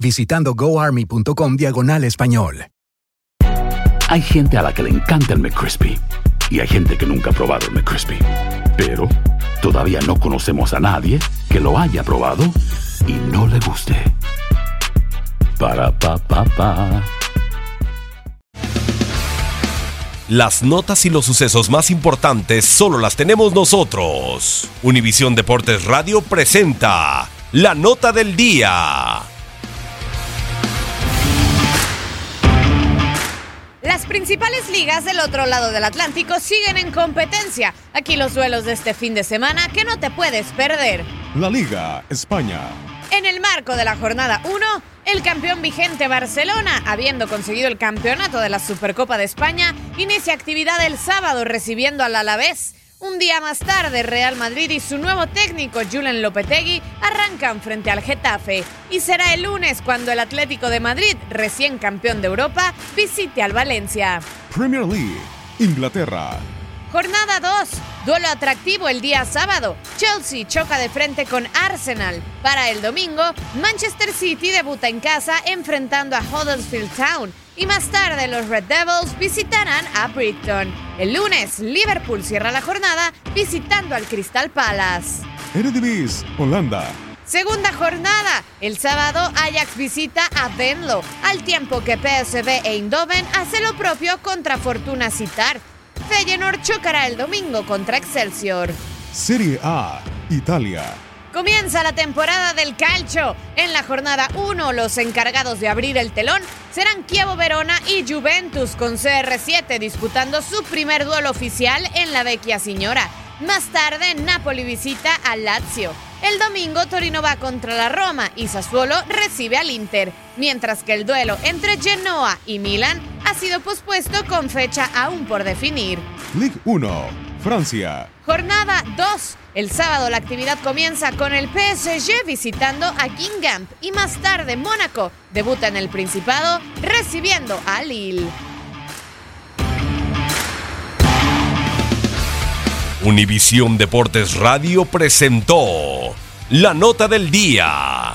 visitando goarmy.com diagonal español. Hay gente a la que le encanta el McCrispy y hay gente que nunca ha probado el McCrispy. Pero todavía no conocemos a nadie que lo haya probado y no le guste. Para pa pa pa. Las notas y los sucesos más importantes solo las tenemos nosotros. Univisión Deportes Radio presenta la nota del día. Principales ligas del otro lado del Atlántico siguen en competencia. Aquí los duelos de este fin de semana que no te puedes perder. La Liga España. En el marco de la jornada 1, el campeón vigente Barcelona, habiendo conseguido el campeonato de la Supercopa de España, inicia actividad el sábado recibiendo al Alavés. Un día más tarde, Real Madrid y su nuevo técnico, Julen Lopetegui, arrancan frente al Getafe. Y será el lunes cuando el Atlético de Madrid, recién campeón de Europa, visite al Valencia. Premier League. Inglaterra. Jornada 2. Duelo atractivo el día sábado. Chelsea choca de frente con Arsenal. Para el domingo, Manchester City debuta en casa enfrentando a Huddersfield Town. Y más tarde los Red Devils visitarán a Brighton. El lunes, Liverpool cierra la jornada visitando al Crystal Palace. Eredivisie. Holanda. Segunda jornada. El sábado Ajax visita a Venlo, al tiempo que PSV e Eindhoven hace lo propio contra Fortuna Citar. Feyenoord chocará el domingo contra Excelsior. Serie A. Italia. Comienza la temporada del calcio. En la jornada 1, los encargados de abrir el telón serán Chievo Verona y Juventus con CR7 disputando su primer duelo oficial en la Vecchia Signora. Más tarde, Napoli visita al Lazio. El domingo, Torino va contra la Roma y Sassuolo recibe al Inter, mientras que el duelo entre Genoa y Milan ha sido pospuesto con fecha aún por definir. Ligue 1. Francia. Jornada 2. El sábado la actividad comienza con el PSG visitando a Guingamp y más tarde Mónaco debuta en el Principado recibiendo a Lille. Univisión Deportes Radio presentó la nota del día.